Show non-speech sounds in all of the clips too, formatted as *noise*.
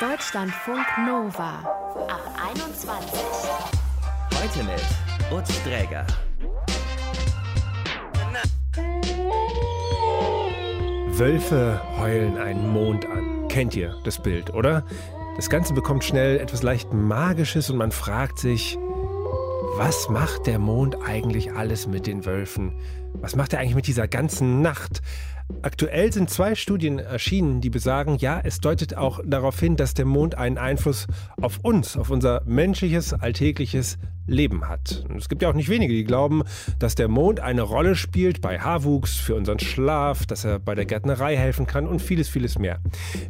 Deutschlandfunk Nova ab 21. Heute mit Utz Dräger. Wölfe heulen einen Mond an. Kennt ihr das Bild, oder? Das Ganze bekommt schnell etwas leicht Magisches und man fragt sich, was macht der Mond eigentlich alles mit den Wölfen? Was macht er eigentlich mit dieser ganzen Nacht? Aktuell sind zwei Studien erschienen, die besagen, ja, es deutet auch darauf hin, dass der Mond einen Einfluss auf uns, auf unser menschliches, alltägliches Leben hat. Es gibt ja auch nicht wenige, die glauben, dass der Mond eine Rolle spielt bei Haarwuchs, für unseren Schlaf, dass er bei der Gärtnerei helfen kann und vieles, vieles mehr.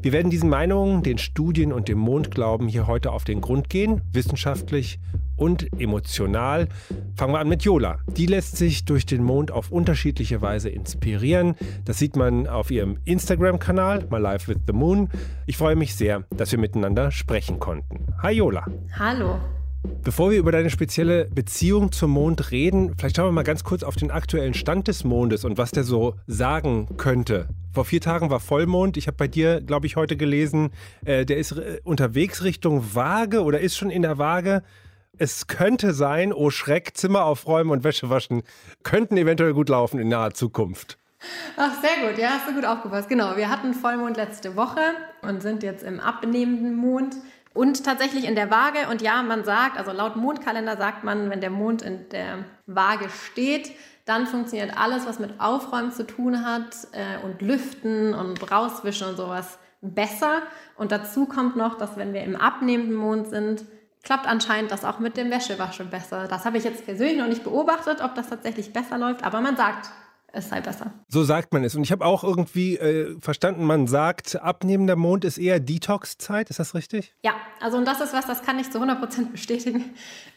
Wir werden diesen Meinungen, den Studien und dem Mondglauben hier heute auf den Grund gehen, wissenschaftlich und emotional. Fangen wir an mit Jola. Die lässt sich durch den Mond auf unterschiedliche Weise inspirieren. Das sieht man auf ihrem Instagram-Kanal, My Life with the Moon. Ich freue mich sehr, dass wir miteinander sprechen konnten. Hi Jola. Hallo. Bevor wir über deine spezielle Beziehung zum Mond reden, vielleicht schauen wir mal ganz kurz auf den aktuellen Stand des Mondes und was der so sagen könnte. Vor vier Tagen war Vollmond. Ich habe bei dir, glaube ich, heute gelesen, äh, der ist äh, unterwegs Richtung Waage oder ist schon in der Waage. Es könnte sein, oh Schreck, Zimmer aufräumen und Wäsche waschen könnten eventuell gut laufen in naher Zukunft. Ach, sehr gut, ja, hast du gut aufgepasst. Genau, wir hatten Vollmond letzte Woche und sind jetzt im abnehmenden Mond und tatsächlich in der Waage. Und ja, man sagt, also laut Mondkalender sagt man, wenn der Mond in der Waage steht, dann funktioniert alles, was mit Aufräumen zu tun hat äh, und Lüften und Rauswischen und sowas besser. Und dazu kommt noch, dass wenn wir im abnehmenden Mond sind, klappt anscheinend das auch mit dem Wäschewaschen besser. Das habe ich jetzt persönlich noch nicht beobachtet, ob das tatsächlich besser läuft, aber man sagt, es sei besser. So sagt man es. Und ich habe auch irgendwie äh, verstanden, man sagt, abnehmender Mond ist eher Detox-Zeit. Ist das richtig? Ja, also und das ist was, das kann ich zu 100% bestätigen.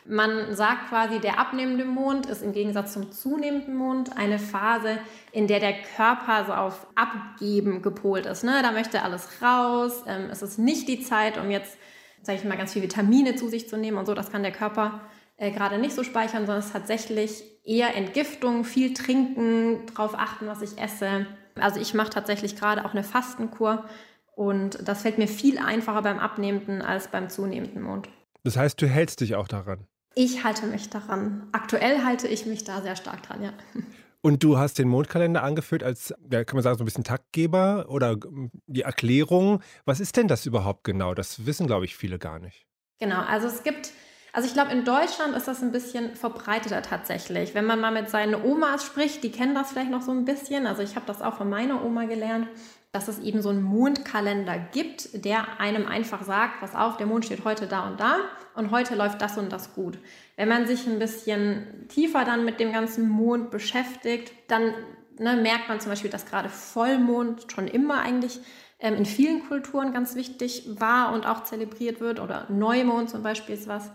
Man sagt quasi, der abnehmende Mond ist im Gegensatz zum zunehmenden Mond eine Phase, in der der Körper so auf Abgeben gepolt ist. Ne? Da möchte alles raus. Ähm, es ist nicht die Zeit, um jetzt, sage ich mal, ganz viel Vitamine zu sich zu nehmen und so. Das kann der Körper äh, gerade nicht so speichern, sondern es ist tatsächlich eher Entgiftung, viel trinken, darauf achten, was ich esse. Also ich mache tatsächlich gerade auch eine Fastenkur und das fällt mir viel einfacher beim abnehmenden als beim zunehmenden Mond. Das heißt, du hältst dich auch daran? Ich halte mich daran. Aktuell halte ich mich da sehr stark dran, ja. Und du hast den Mondkalender angeführt als, ja, kann man sagen, so ein bisschen Taktgeber oder die Erklärung. Was ist denn das überhaupt genau? Das wissen, glaube ich, viele gar nicht. Genau, also es gibt also ich glaube, in Deutschland ist das ein bisschen verbreiteter tatsächlich. Wenn man mal mit seinen Omas spricht, die kennen das vielleicht noch so ein bisschen. Also ich habe das auch von meiner Oma gelernt, dass es eben so einen Mondkalender gibt, der einem einfach sagt, pass auf, der Mond steht heute da und da und heute läuft das und das gut. Wenn man sich ein bisschen tiefer dann mit dem ganzen Mond beschäftigt, dann ne, merkt man zum Beispiel, dass gerade Vollmond schon immer eigentlich ähm, in vielen Kulturen ganz wichtig war und auch zelebriert wird oder Neumond zum Beispiel ist was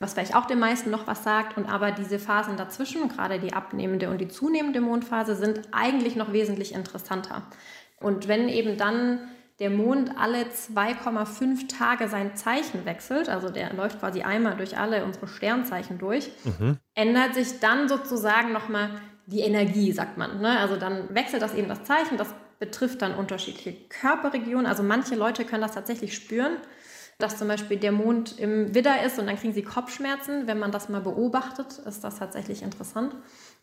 was vielleicht auch den meisten noch was sagt. Und aber diese Phasen dazwischen, gerade die abnehmende und die zunehmende Mondphase, sind eigentlich noch wesentlich interessanter. Und wenn eben dann der Mond alle 2,5 Tage sein Zeichen wechselt, also der läuft quasi einmal durch alle unsere Sternzeichen durch, mhm. ändert sich dann sozusagen nochmal die Energie, sagt man. Ne? Also dann wechselt das eben das Zeichen, das betrifft dann unterschiedliche Körperregionen. Also manche Leute können das tatsächlich spüren dass zum Beispiel der Mond im Widder ist und dann kriegen sie Kopfschmerzen. Wenn man das mal beobachtet, ist das tatsächlich interessant.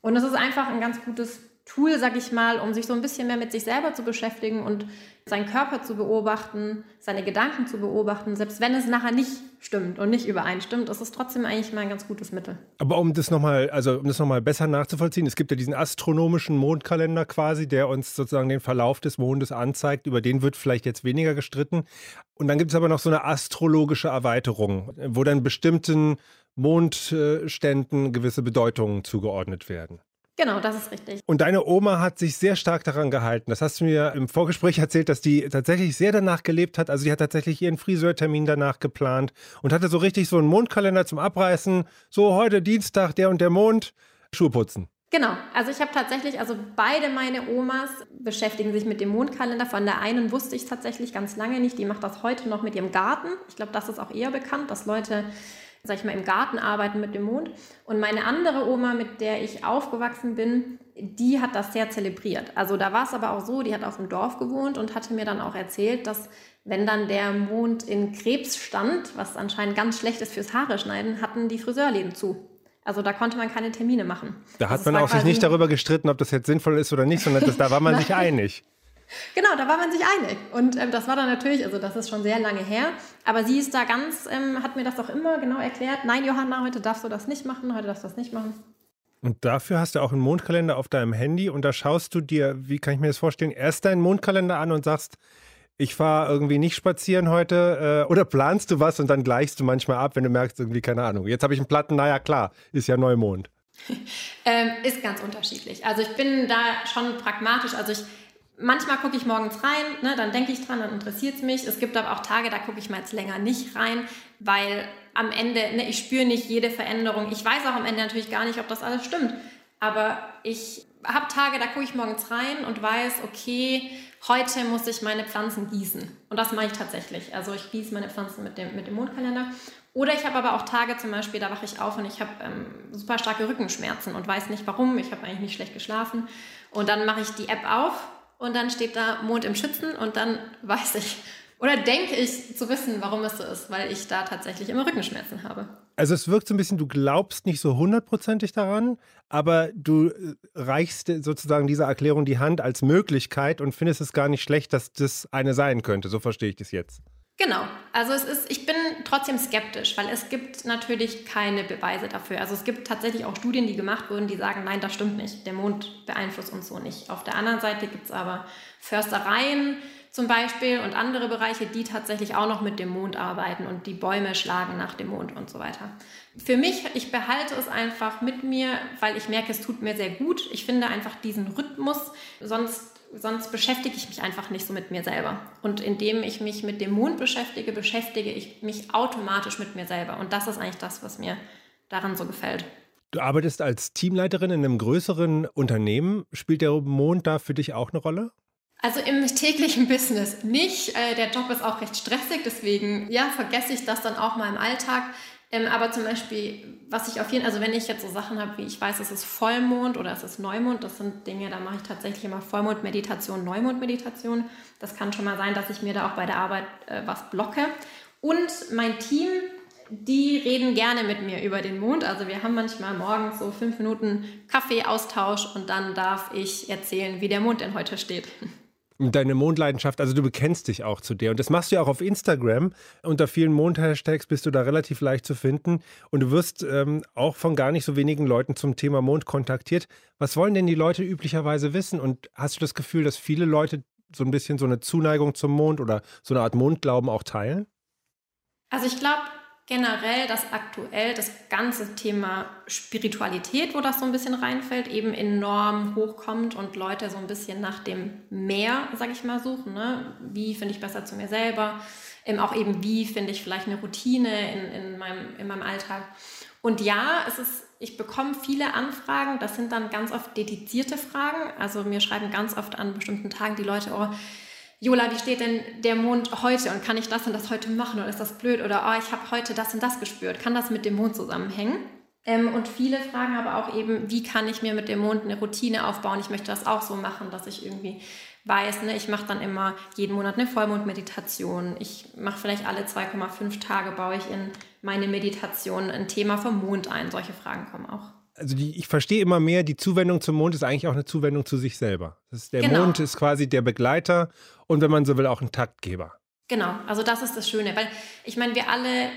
Und es ist einfach ein ganz gutes Tool, sag ich mal, um sich so ein bisschen mehr mit sich selber zu beschäftigen und seinen Körper zu beobachten, seine Gedanken zu beobachten, selbst wenn es nachher nicht stimmt und nicht übereinstimmt, ist es trotzdem eigentlich mal ein ganz gutes Mittel. Aber um das nochmal, also um das nochmal besser nachzuvollziehen, es gibt ja diesen astronomischen Mondkalender quasi, der uns sozusagen den Verlauf des Mondes anzeigt, über den wird vielleicht jetzt weniger gestritten. Und dann gibt es aber noch so eine astrologische Erweiterung, wo dann bestimmten Mondständen gewisse Bedeutungen zugeordnet werden. Genau, das ist richtig. Und deine Oma hat sich sehr stark daran gehalten. Das hast du mir im Vorgespräch erzählt, dass die tatsächlich sehr danach gelebt hat. Also sie hat tatsächlich ihren Friseurtermin danach geplant und hatte so richtig so einen Mondkalender zum Abreißen. So heute Dienstag, der und der Mond, Schuhe putzen. Genau, also ich habe tatsächlich, also beide meine Omas beschäftigen sich mit dem Mondkalender. Von der einen wusste ich tatsächlich ganz lange nicht, die macht das heute noch mit ihrem Garten. Ich glaube, das ist auch eher bekannt, dass Leute sag ich mal, im Garten arbeiten mit dem Mond. Und meine andere Oma, mit der ich aufgewachsen bin, die hat das sehr zelebriert. Also da war es aber auch so, die hat auf dem Dorf gewohnt und hatte mir dann auch erzählt, dass wenn dann der Mond in Krebs stand, was anscheinend ganz schlecht ist fürs Haare schneiden, hatten die Friseurläden zu. Also da konnte man keine Termine machen. Da hat also man auch sich nicht darüber gestritten, ob das jetzt sinnvoll ist oder nicht, sondern das, da war man sich *laughs* einig. Genau, da war man sich einig. Und ähm, das war dann natürlich, also das ist schon sehr lange her, aber sie ist da ganz, ähm, hat mir das auch immer genau erklärt. Nein, Johanna, heute darfst du das nicht machen, heute darfst du das nicht machen. Und dafür hast du auch einen Mondkalender auf deinem Handy und da schaust du dir, wie kann ich mir das vorstellen, erst deinen Mondkalender an und sagst, ich fahre irgendwie nicht spazieren heute äh, oder planst du was und dann gleichst du manchmal ab, wenn du merkst, irgendwie, keine Ahnung, jetzt habe ich einen Platten, naja klar, ist ja Neumond. *laughs* ähm, ist ganz unterschiedlich. Also ich bin da schon pragmatisch, also ich manchmal gucke ich morgens rein, ne, dann denke ich dran, dann interessiert es mich. Es gibt aber auch Tage, da gucke ich mal jetzt länger nicht rein, weil am Ende, ne, ich spüre nicht jede Veränderung. Ich weiß auch am Ende natürlich gar nicht, ob das alles stimmt. Aber ich habe Tage, da gucke ich morgens rein und weiß, okay, heute muss ich meine Pflanzen gießen. Und das mache ich tatsächlich. Also ich gieße meine Pflanzen mit dem, mit dem Mondkalender. Oder ich habe aber auch Tage zum Beispiel, da wache ich auf und ich habe ähm, super starke Rückenschmerzen und weiß nicht warum. Ich habe eigentlich nicht schlecht geschlafen. Und dann mache ich die App auf und dann steht da Mond im Schützen und dann weiß ich *laughs* oder denke ich zu wissen, warum es so ist, weil ich da tatsächlich immer Rückenschmerzen habe. Also es wirkt so ein bisschen, du glaubst nicht so hundertprozentig daran, aber du äh, reichst sozusagen dieser Erklärung die Hand als Möglichkeit und findest es gar nicht schlecht, dass das eine sein könnte. So verstehe ich das jetzt. Genau, also es ist, ich bin trotzdem skeptisch, weil es gibt natürlich keine Beweise dafür. Also es gibt tatsächlich auch Studien, die gemacht wurden, die sagen, nein, das stimmt nicht, der Mond beeinflusst uns so nicht. Auf der anderen Seite gibt es aber Förstereien zum Beispiel und andere Bereiche, die tatsächlich auch noch mit dem Mond arbeiten und die Bäume schlagen nach dem Mond und so weiter. Für mich, ich behalte es einfach mit mir, weil ich merke, es tut mir sehr gut. Ich finde einfach diesen Rhythmus, sonst sonst beschäftige ich mich einfach nicht so mit mir selber. Und indem ich mich mit dem Mond beschäftige, beschäftige ich mich automatisch mit mir selber. Und das ist eigentlich das, was mir daran so gefällt. Du arbeitest als Teamleiterin in einem größeren Unternehmen. Spielt der Mond da für dich auch eine Rolle? Also im täglichen Business nicht. Äh, der Job ist auch recht stressig, deswegen ja, vergesse ich das dann auch mal im Alltag. Ähm, aber zum Beispiel, was ich auf jeden Fall, also wenn ich jetzt so Sachen habe, wie ich weiß, es ist Vollmond oder es ist Neumond, das sind Dinge, da mache ich tatsächlich immer Vollmond-Meditation, Neumond-Meditation. Das kann schon mal sein, dass ich mir da auch bei der Arbeit äh, was blocke. Und mein Team, die reden gerne mit mir über den Mond. Also wir haben manchmal morgens so fünf Minuten Kaffeeaustausch und dann darf ich erzählen, wie der Mond denn heute steht. *laughs* deine Mondleidenschaft, also du bekennst dich auch zu der. Und das machst du ja auch auf Instagram. Unter vielen Mond-Hashtags bist du da relativ leicht zu finden. Und du wirst ähm, auch von gar nicht so wenigen Leuten zum Thema Mond kontaktiert. Was wollen denn die Leute üblicherweise wissen? Und hast du das Gefühl, dass viele Leute so ein bisschen so eine Zuneigung zum Mond oder so eine Art Mondglauben auch teilen? Also ich glaube, generell, dass aktuell das ganze Thema Spiritualität, wo das so ein bisschen reinfällt, eben enorm hochkommt und Leute so ein bisschen nach dem Mehr, sag ich mal, suchen. Ne? Wie finde ich besser zu mir selber? Ähm, auch eben, wie finde ich vielleicht eine Routine in, in, meinem, in meinem Alltag? Und ja, es ist, ich bekomme viele Anfragen, das sind dann ganz oft dedizierte Fragen. Also mir schreiben ganz oft an bestimmten Tagen die Leute, oh, Jola, wie steht denn der Mond heute und kann ich das und das heute machen oder ist das blöd oder oh, ich habe heute das und das gespürt, kann das mit dem Mond zusammenhängen? Ähm, und viele fragen aber auch eben, wie kann ich mir mit dem Mond eine Routine aufbauen? Ich möchte das auch so machen, dass ich irgendwie weiß, ne, ich mache dann immer jeden Monat eine Vollmondmeditation. Ich mache vielleicht alle 2,5 Tage, baue ich in meine Meditation ein Thema vom Mond ein. Solche Fragen kommen auch also die, ich verstehe immer mehr, die Zuwendung zum Mond ist eigentlich auch eine Zuwendung zu sich selber. Der genau. Mond ist quasi der Begleiter und wenn man so will, auch ein Taktgeber. Genau, also das ist das Schöne, weil ich meine, wir alle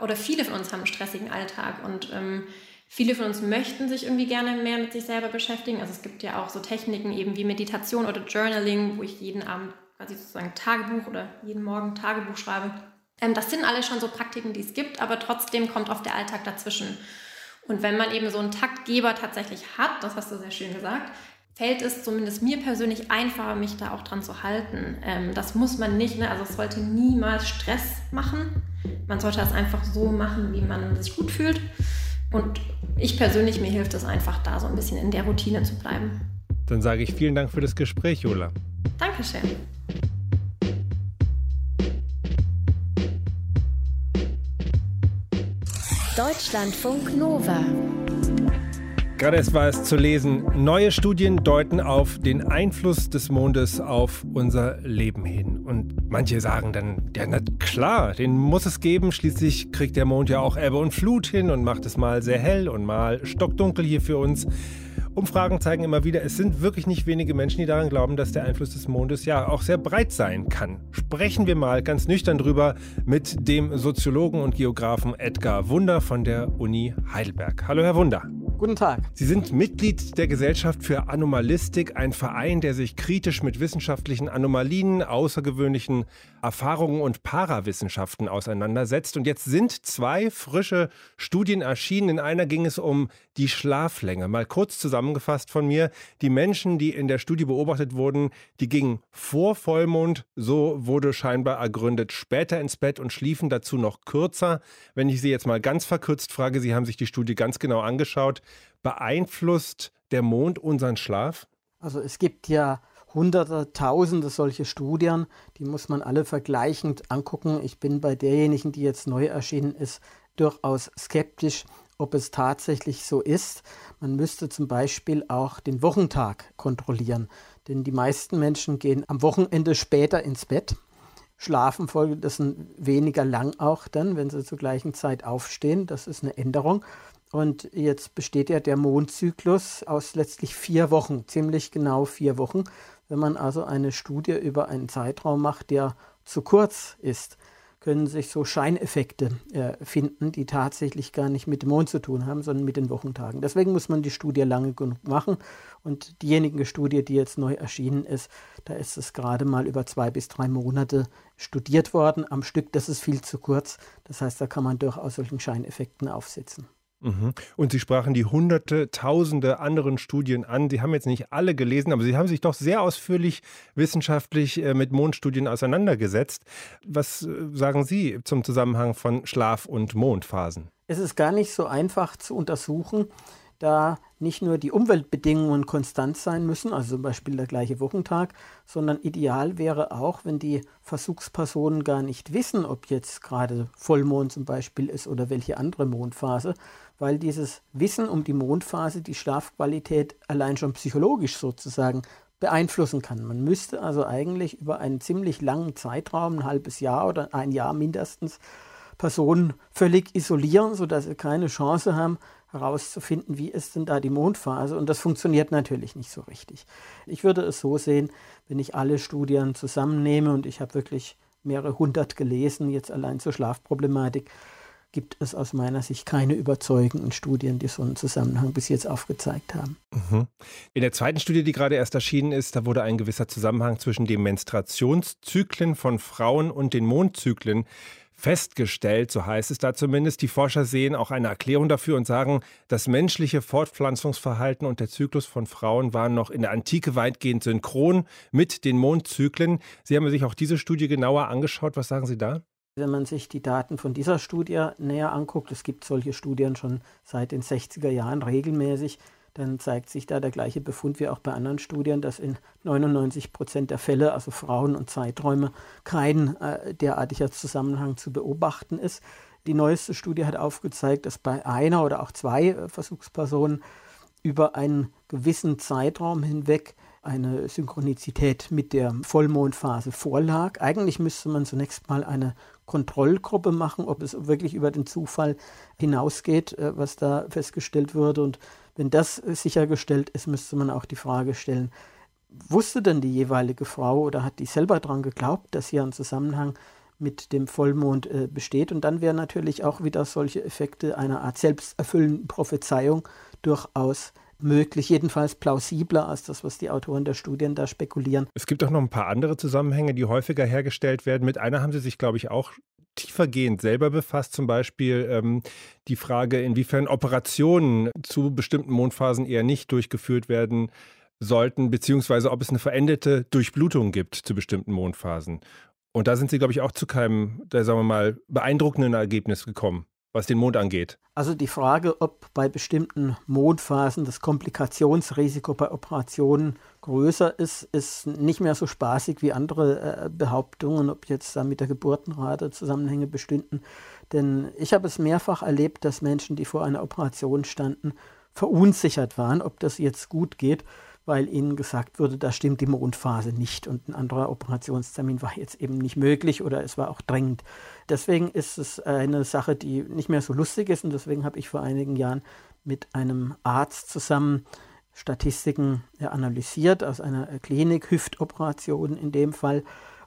oder viele von uns haben einen stressigen Alltag und ähm, viele von uns möchten sich irgendwie gerne mehr mit sich selber beschäftigen. Also es gibt ja auch so Techniken eben wie Meditation oder Journaling, wo ich jeden Abend quasi sozusagen Tagebuch oder jeden Morgen Tagebuch schreibe. Ähm, das sind alle schon so Praktiken, die es gibt, aber trotzdem kommt oft der Alltag dazwischen. Und wenn man eben so einen Taktgeber tatsächlich hat, das hast du sehr schön gesagt, fällt es zumindest mir persönlich einfacher, mich da auch dran zu halten. Ähm, das muss man nicht, ne? also es sollte niemals Stress machen. Man sollte das einfach so machen, wie man sich gut fühlt. Und ich persönlich, mir hilft es einfach, da so ein bisschen in der Routine zu bleiben. Dann sage ich vielen Dank für das Gespräch, Jola. Dankeschön. Deutschlandfunk Nova. Gerade erst war es zu lesen, neue Studien deuten auf den Einfluss des Mondes auf unser Leben hin. Und manche sagen dann, ja, na klar, den muss es geben. Schließlich kriegt der Mond ja auch Ebbe und Flut hin und macht es mal sehr hell und mal stockdunkel hier für uns. Umfragen zeigen immer wieder, es sind wirklich nicht wenige Menschen, die daran glauben, dass der Einfluss des Mondes ja auch sehr breit sein kann. Sprechen wir mal ganz nüchtern drüber mit dem Soziologen und Geografen Edgar Wunder von der Uni Heidelberg. Hallo, Herr Wunder. Guten Tag. Sie sind Mitglied der Gesellschaft für Anomalistik, ein Verein, der sich kritisch mit wissenschaftlichen Anomalien, außergewöhnlichen Erfahrungen und Parawissenschaften auseinandersetzt. Und jetzt sind zwei frische Studien erschienen. In einer ging es um die Schlaflänge. Mal kurz zusammengefasst von mir. Die Menschen, die in der Studie beobachtet wurden, die gingen vor Vollmond, so wurde scheinbar ergründet, später ins Bett und schliefen dazu noch kürzer. Wenn ich Sie jetzt mal ganz verkürzt frage, Sie haben sich die Studie ganz genau angeschaut. Beeinflusst der Mond unseren Schlaf? Also es gibt ja hunderte, tausende solche Studien, die muss man alle vergleichend angucken. Ich bin bei derjenigen, die jetzt neu erschienen ist, durchaus skeptisch, ob es tatsächlich so ist. Man müsste zum Beispiel auch den Wochentag kontrollieren, denn die meisten Menschen gehen am Wochenende später ins Bett, schlafen folgendessen weniger lang auch dann, wenn sie zur gleichen Zeit aufstehen. Das ist eine Änderung. Und jetzt besteht ja der Mondzyklus aus letztlich vier Wochen, ziemlich genau vier Wochen. Wenn man also eine Studie über einen Zeitraum macht, der zu kurz ist, können sich so Scheineffekte äh, finden, die tatsächlich gar nicht mit dem Mond zu tun haben, sondern mit den Wochentagen. Deswegen muss man die Studie lange genug machen. Und diejenige Studie, die jetzt neu erschienen ist, da ist es gerade mal über zwei bis drei Monate studiert worden am Stück. Das ist viel zu kurz. Das heißt, da kann man durchaus solchen Scheineffekten aufsetzen. Mhm. Und Sie sprachen die hunderte, tausende anderen Studien an. Sie haben jetzt nicht alle gelesen, aber Sie haben sich doch sehr ausführlich wissenschaftlich äh, mit Mondstudien auseinandergesetzt. Was äh, sagen Sie zum Zusammenhang von Schlaf- und Mondphasen? Es ist gar nicht so einfach zu untersuchen, da nicht nur die Umweltbedingungen konstant sein müssen, also zum Beispiel der gleiche Wochentag, sondern ideal wäre auch, wenn die Versuchspersonen gar nicht wissen, ob jetzt gerade Vollmond zum Beispiel ist oder welche andere Mondphase, weil dieses Wissen um die Mondphase die Schlafqualität allein schon psychologisch sozusagen beeinflussen kann. Man müsste also eigentlich über einen ziemlich langen Zeitraum, ein halbes Jahr oder ein Jahr mindestens, Personen völlig isolieren, sodass sie keine Chance haben, herauszufinden, wie ist denn da die Mondphase. Und das funktioniert natürlich nicht so richtig. Ich würde es so sehen, wenn ich alle Studien zusammennehme und ich habe wirklich mehrere hundert gelesen, jetzt allein zur Schlafproblematik, gibt es aus meiner Sicht keine überzeugenden Studien, die so einen Zusammenhang bis jetzt aufgezeigt haben. Mhm. In der zweiten Studie, die gerade erst erschienen ist, da wurde ein gewisser Zusammenhang zwischen den Menstruationszyklen von Frauen und den Mondzyklen festgestellt, so heißt es da zumindest. Die Forscher sehen auch eine Erklärung dafür und sagen, das menschliche Fortpflanzungsverhalten und der Zyklus von Frauen waren noch in der Antike weitgehend synchron mit den Mondzyklen. Sie haben sich auch diese Studie genauer angeschaut. Was sagen Sie da? Wenn man sich die Daten von dieser Studie näher anguckt, es gibt solche Studien schon seit den 60er Jahren regelmäßig, dann zeigt sich da der gleiche Befund wie auch bei anderen Studien, dass in 99 Prozent der Fälle, also Frauen und Zeiträume, kein äh, derartiger Zusammenhang zu beobachten ist. Die neueste Studie hat aufgezeigt, dass bei einer oder auch zwei äh, Versuchspersonen über einen gewissen Zeitraum hinweg eine Synchronizität mit der Vollmondphase vorlag. Eigentlich müsste man zunächst mal eine Kontrollgruppe machen, ob es wirklich über den Zufall hinausgeht, äh, was da festgestellt wurde. Und wenn das sichergestellt ist, müsste man auch die Frage stellen, wusste denn die jeweilige Frau oder hat die selber daran geglaubt, dass hier ein Zusammenhang mit dem Vollmond äh, besteht? Und dann wären natürlich auch wieder solche Effekte einer Art selbsterfüllenden Prophezeiung durchaus möglich, jedenfalls plausibler als das, was die Autoren der Studien da spekulieren. Es gibt auch noch ein paar andere Zusammenhänge, die häufiger hergestellt werden. Mit einer haben Sie sich, glaube ich, auch tiefergehend selber befasst, zum Beispiel ähm, die Frage, inwiefern Operationen zu bestimmten Mondphasen eher nicht durchgeführt werden sollten, beziehungsweise ob es eine veränderte Durchblutung gibt zu bestimmten Mondphasen. Und da sind Sie, glaube ich, auch zu keinem, da sagen wir mal, beeindruckenden Ergebnis gekommen was den Mond angeht? Also die Frage, ob bei bestimmten Mondphasen das Komplikationsrisiko bei Operationen größer ist, ist nicht mehr so spaßig wie andere äh, Behauptungen, ob jetzt da mit der Geburtenrate Zusammenhänge bestünden. Denn ich habe es mehrfach erlebt, dass Menschen, die vor einer Operation standen, verunsichert waren, ob das jetzt gut geht, weil ihnen gesagt wurde, da stimmt die Mondphase nicht und ein anderer Operationstermin war jetzt eben nicht möglich oder es war auch drängend. Deswegen ist es eine Sache, die nicht mehr so lustig ist und deswegen habe ich vor einigen Jahren mit einem Arzt zusammen Statistiken analysiert aus einer Klinik, Hüftoperation in dem Fall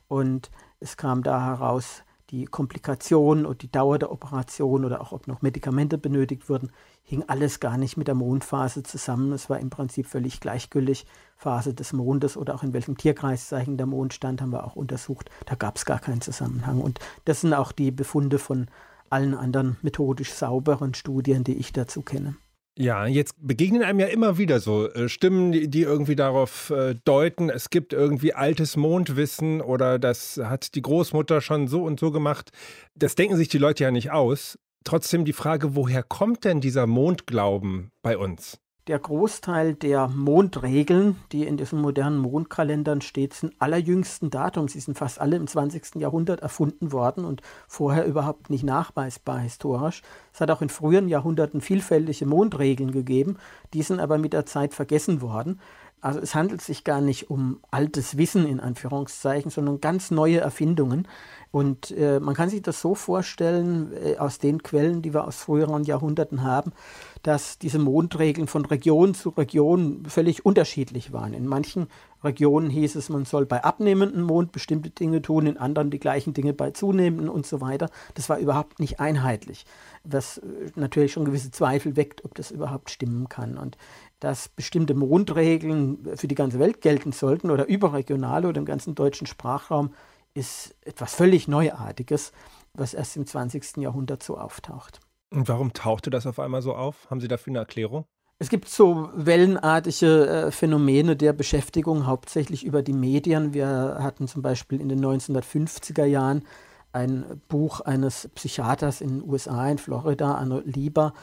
und es kam da heraus, die Komplikationen und die Dauer der Operation oder auch ob noch Medikamente benötigt wurden, hing alles gar nicht mit der Mondphase zusammen. Es war im Prinzip völlig gleichgültig. Phase des Mondes oder auch in welchem Tierkreiszeichen der Mond stand, haben wir auch untersucht. Da gab es gar keinen Zusammenhang. Und das sind auch die Befunde von allen anderen methodisch sauberen Studien, die ich dazu kenne. Ja, jetzt begegnen einem ja immer wieder so äh, Stimmen, die, irgendwie darauf äh, deuten, es gibt irgendwie altes Mondwissen oder das hat die Großmutter schon so und so gemacht. Das denken sich die Leute ja nicht aus. Trotzdem die Frage, woher kommt denn dieser Mondglauben bei uns? Der Großteil der Mondregeln, die in diesen modernen Mondkalendern steht, sind allerjüngsten Datums. Sie sind fast alle im 20. Jahrhundert erfunden worden und vorher überhaupt nicht nachweisbar historisch. Es hat auch in früheren Jahrhunderten vielfältige Mondregeln gegeben, die sind aber mit der Zeit vergessen worden. Also es handelt sich gar nicht um altes Wissen in Anführungszeichen, sondern ganz neue Erfindungen. Und äh, man kann sich das so vorstellen, äh, aus den Quellen, die wir aus früheren Jahrhunderten haben, dass diese Mondregeln von Region zu Region völlig unterschiedlich waren. In manchen Regionen hieß es, man soll bei abnehmendem Mond bestimmte Dinge tun, in anderen die gleichen Dinge bei zunehmenden und so weiter. Das war überhaupt nicht einheitlich, was äh, natürlich schon gewisse Zweifel weckt, ob das überhaupt stimmen kann. Und dass bestimmte Mondregeln für die ganze Welt gelten sollten oder überregional oder im ganzen deutschen Sprachraum, ist etwas völlig Neuartiges, was erst im 20. Jahrhundert so auftaucht. Und warum tauchte das auf einmal so auf? Haben Sie dafür eine Erklärung? Es gibt so wellenartige äh, Phänomene der Beschäftigung, hauptsächlich über die Medien. Wir hatten zum Beispiel in den 1950er Jahren ein Buch eines Psychiaters in den USA, in Florida, Arno Lieber.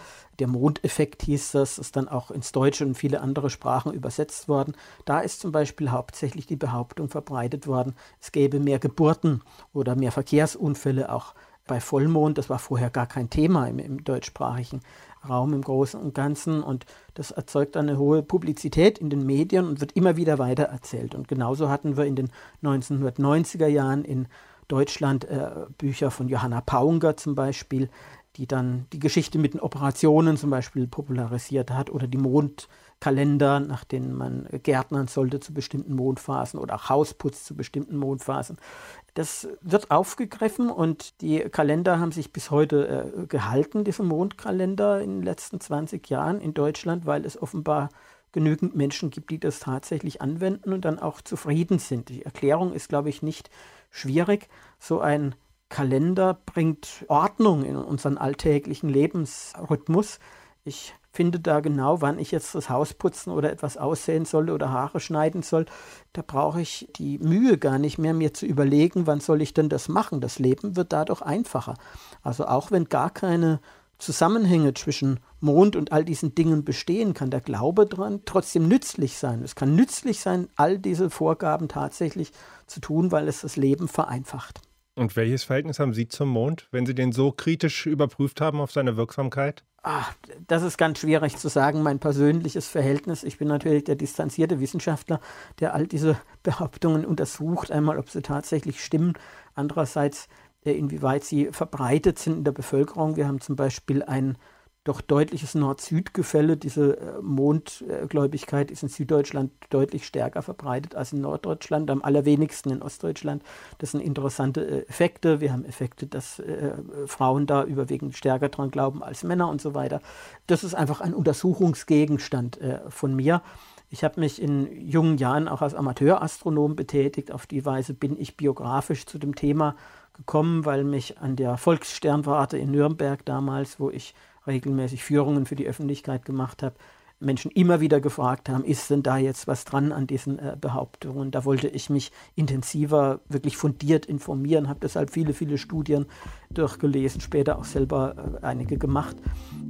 Der Mondeffekt hieß das, ist dann auch ins Deutsche und viele andere Sprachen übersetzt worden. Da ist zum Beispiel hauptsächlich die Behauptung verbreitet worden, es gäbe mehr Geburten oder mehr Verkehrsunfälle auch bei Vollmond. Das war vorher gar kein Thema im, im deutschsprachigen Raum im Großen und Ganzen. Und das erzeugt eine hohe Publizität in den Medien und wird immer wieder weitererzählt. Und genauso hatten wir in den 1990er Jahren in Deutschland äh, Bücher von Johanna Paunger zum Beispiel, die dann die Geschichte mit den Operationen zum Beispiel popularisiert hat oder die Mondkalender, nach denen man gärtnern sollte zu bestimmten Mondphasen oder auch Hausputz zu bestimmten Mondphasen. Das wird aufgegriffen und die Kalender haben sich bis heute äh, gehalten, diese Mondkalender in den letzten 20 Jahren in Deutschland, weil es offenbar genügend Menschen gibt, die das tatsächlich anwenden und dann auch zufrieden sind. Die Erklärung ist, glaube ich, nicht schwierig. So ein Kalender bringt Ordnung in unseren alltäglichen Lebensrhythmus. Ich finde da genau, wann ich jetzt das Haus putzen oder etwas aussehen soll oder Haare schneiden soll. Da brauche ich die Mühe gar nicht mehr, mir zu überlegen, wann soll ich denn das machen. Das Leben wird dadurch einfacher. Also auch wenn gar keine Zusammenhänge zwischen Mond und all diesen Dingen bestehen, kann der Glaube daran trotzdem nützlich sein. Es kann nützlich sein, all diese Vorgaben tatsächlich zu tun, weil es das Leben vereinfacht. Und welches Verhältnis haben Sie zum Mond, wenn Sie den so kritisch überprüft haben auf seine Wirksamkeit? Ach, das ist ganz schwierig zu sagen, mein persönliches Verhältnis. Ich bin natürlich der distanzierte Wissenschaftler, der all diese Behauptungen untersucht, einmal ob sie tatsächlich stimmen, andererseits inwieweit sie verbreitet sind in der Bevölkerung. Wir haben zum Beispiel ein doch deutliches Nord-Süd-Gefälle. Diese äh, Mondgläubigkeit ist in Süddeutschland deutlich stärker verbreitet als in Norddeutschland, am allerwenigsten in Ostdeutschland. Das sind interessante äh, Effekte. Wir haben Effekte, dass äh, Frauen da überwiegend stärker dran glauben als Männer und so weiter. Das ist einfach ein Untersuchungsgegenstand äh, von mir. Ich habe mich in jungen Jahren auch als Amateurastronom betätigt. Auf die Weise bin ich biografisch zu dem Thema gekommen, weil mich an der Volkssternwarte in Nürnberg damals, wo ich regelmäßig Führungen für die Öffentlichkeit gemacht habe, Menschen immer wieder gefragt haben, ist denn da jetzt was dran an diesen äh, Behauptungen? Da wollte ich mich intensiver, wirklich fundiert informieren, habe deshalb viele, viele Studien durchgelesen, später auch selber äh, einige gemacht.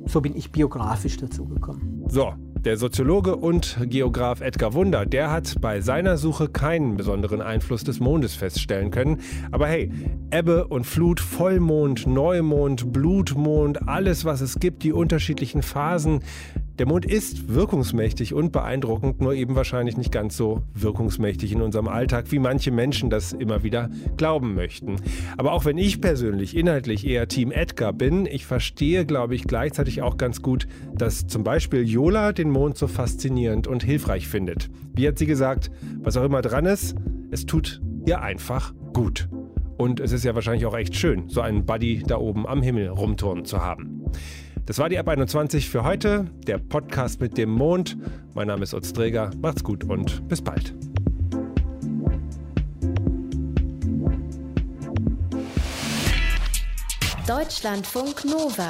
So bin ich biografisch dazu gekommen. So, der Soziologe und Geograf Edgar Wunder, der hat bei seiner Suche keinen besonderen Einfluss des Mondes feststellen können. Aber hey, Ebbe und Flut, Vollmond, Neumond, Blutmond, alles, was es gibt, die unterschiedlichen Phasen, Der Mond ist wirkungsmächtig und beeindruckend, nur eben wahrscheinlich nicht ganz so wirkungsmächtig in unserem Alltag, wie manche Menschen das immer wieder glauben möchten. Aber auch wenn ich persönlich inhaltlich eher Team Edgar bin, ich verstehe, glaube ich, gleichzeitig auch ganz gut, dass zum Beispiel Jola den Mond so faszinierend und hilfreich findet. Wie hat sie gesagt, was auch immer dran ist, es tut ihr einfach gut. Und es ist ja wahrscheinlich auch echt schön, so einen Buddy da oben am Himmel rumturnen zu haben. Das war die Ab 21 für heute, der Podcast mit dem Mond. Mein Name ist Utz Träger. Macht's gut und bis bald. Deutschlandfunk Nova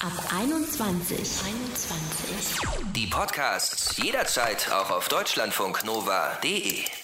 ab 21. 21. Die Podcasts jederzeit auch auf deutschlandfunknova.de.